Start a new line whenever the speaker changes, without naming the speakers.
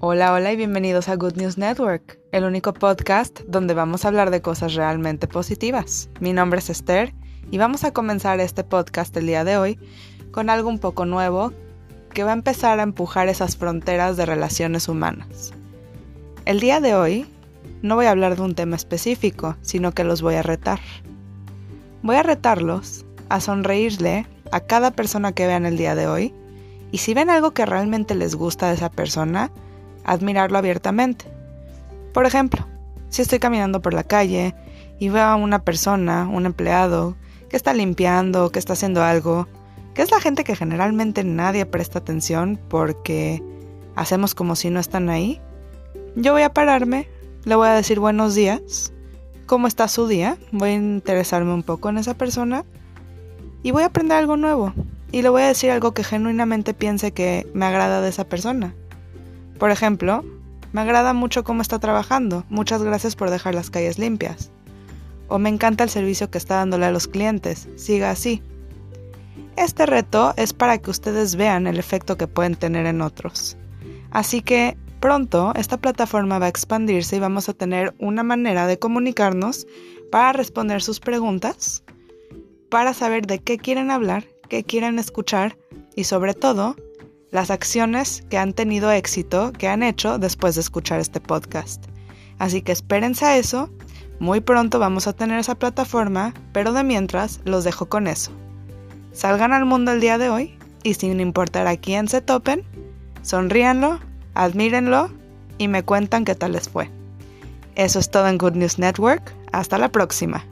Hola, hola y bienvenidos a Good News Network, el único podcast donde vamos a hablar de cosas realmente positivas. Mi nombre es Esther y vamos a comenzar este podcast el día de hoy con algo un poco nuevo que va a empezar a empujar esas fronteras de relaciones humanas. El día de hoy no voy a hablar de un tema específico, sino que los voy a retar. Voy a retarlos a sonreírle a cada persona que vean el día de hoy y si ven algo que realmente les gusta de esa persona, admirarlo abiertamente. Por ejemplo, si estoy caminando por la calle y veo a una persona, un empleado, que está limpiando, que está haciendo algo, que es la gente que generalmente nadie presta atención porque hacemos como si no están ahí, yo voy a pararme, le voy a decir buenos días, cómo está su día, voy a interesarme un poco en esa persona y voy a aprender algo nuevo y le voy a decir algo que genuinamente piense que me agrada de esa persona. Por ejemplo, me agrada mucho cómo está trabajando, muchas gracias por dejar las calles limpias. O me encanta el servicio que está dándole a los clientes, siga así. Este reto es para que ustedes vean el efecto que pueden tener en otros. Así que pronto esta plataforma va a expandirse y vamos a tener una manera de comunicarnos para responder sus preguntas, para saber de qué quieren hablar, qué quieren escuchar y sobre todo las acciones que han tenido éxito, que han hecho después de escuchar este podcast. Así que espérense a eso, muy pronto vamos a tener esa plataforma, pero de mientras los dejo con eso. Salgan al mundo el día de hoy y sin importar a quién se topen, sonríanlo, admírenlo y me cuentan qué tal les fue. Eso es todo en Good News Network. Hasta la próxima.